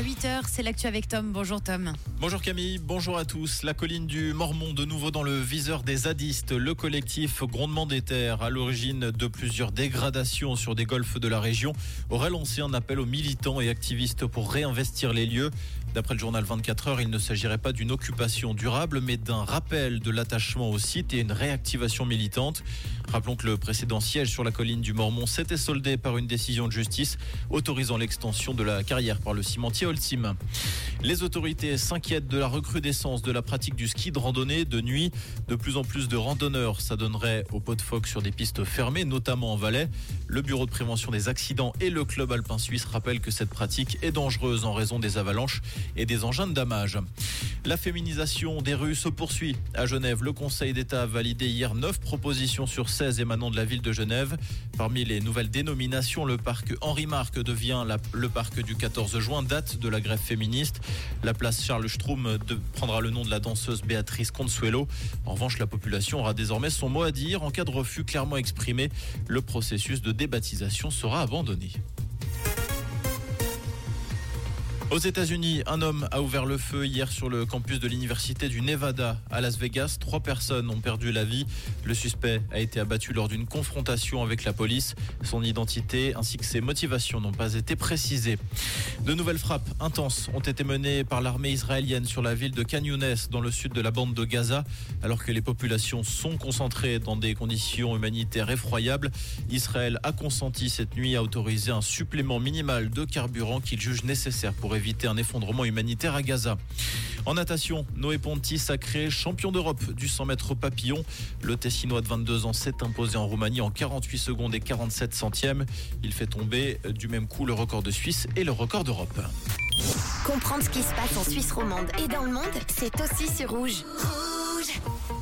À 8h, c'est l'actu avec Tom. Bonjour Tom. Bonjour Camille, bonjour à tous. La colline du Mormont, de nouveau dans le viseur des zadistes. Le collectif Grondement des Terres, à l'origine de plusieurs dégradations sur des golfs de la région, aurait lancé un appel aux militants et activistes pour réinvestir les lieux. D'après le journal 24 heures, il ne s'agirait pas d'une occupation durable, mais d'un rappel de l'attachement au site et une réactivation militante. Rappelons que le précédent siège sur la colline du Mormont s'était soldé par une décision de justice autorisant l'extension de la carrière par le cimentier Les autorités s'inquiètent de la recrudescence de la pratique du ski de randonnée de nuit. De plus en plus de randonneurs s'adonneraient au pot de phoque sur des pistes fermées, notamment en Valais. Le Bureau de prévention des accidents et le Club alpin suisse rappellent que cette pratique est dangereuse en raison des avalanches et des engins de damage. La féminisation des rues se poursuit. À Genève, le Conseil d'État a validé hier 9 propositions sur 16 émanant de la ville de Genève. Parmi les nouvelles dénominations, le parc Henri Marc devient le parc du 14 juin, date de la grève féministe. La place Charles Stroum prendra le nom de la danseuse Béatrice Consuelo. En revanche, la population aura désormais son mot à dire. En cas de refus clairement exprimé, le processus de débaptisation sera abandonné. Aux États-Unis, un homme a ouvert le feu hier sur le campus de l'université du Nevada à Las Vegas. Trois personnes ont perdu la vie. Le suspect a été abattu lors d'une confrontation avec la police. Son identité ainsi que ses motivations n'ont pas été précisées. De nouvelles frappes intenses ont été menées par l'armée israélienne sur la ville de Khan dans le sud de la bande de Gaza. Alors que les populations sont concentrées dans des conditions humanitaires effroyables, Israël a consenti cette nuit à autoriser un supplément minimal de carburant qu'il juge nécessaire pour éviter un effondrement humanitaire à Gaza. En natation, Noé Ponti sacré champion d'Europe du 100 mètres papillon. Le Tessinois de 22 ans s'est imposé en Roumanie en 48 secondes et 47 centièmes. Il fait tomber du même coup le record de Suisse et le record d'Europe. Comprendre ce qui se passe en Suisse romande et dans le monde, c'est aussi sur Rouge. Rouge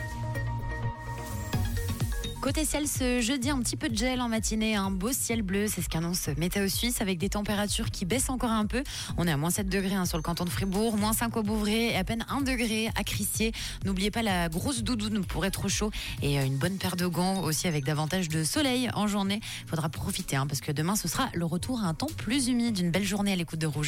Côté ciel, ce jeudi, un petit peu de gel en matinée, un beau ciel bleu, c'est ce qu'annonce Météo Suisse avec des températures qui baissent encore un peu. On est à moins 7 degrés hein, sur le canton de Fribourg, moins 5 au Bouvray et à peine 1 degré à Crissier. N'oubliez pas la grosse doudoune pour être chaud et euh, une bonne paire de gants aussi avec davantage de soleil en journée. Faudra profiter hein, parce que demain ce sera le retour à un temps plus humide, une belle journée à l'écoute de Rouge.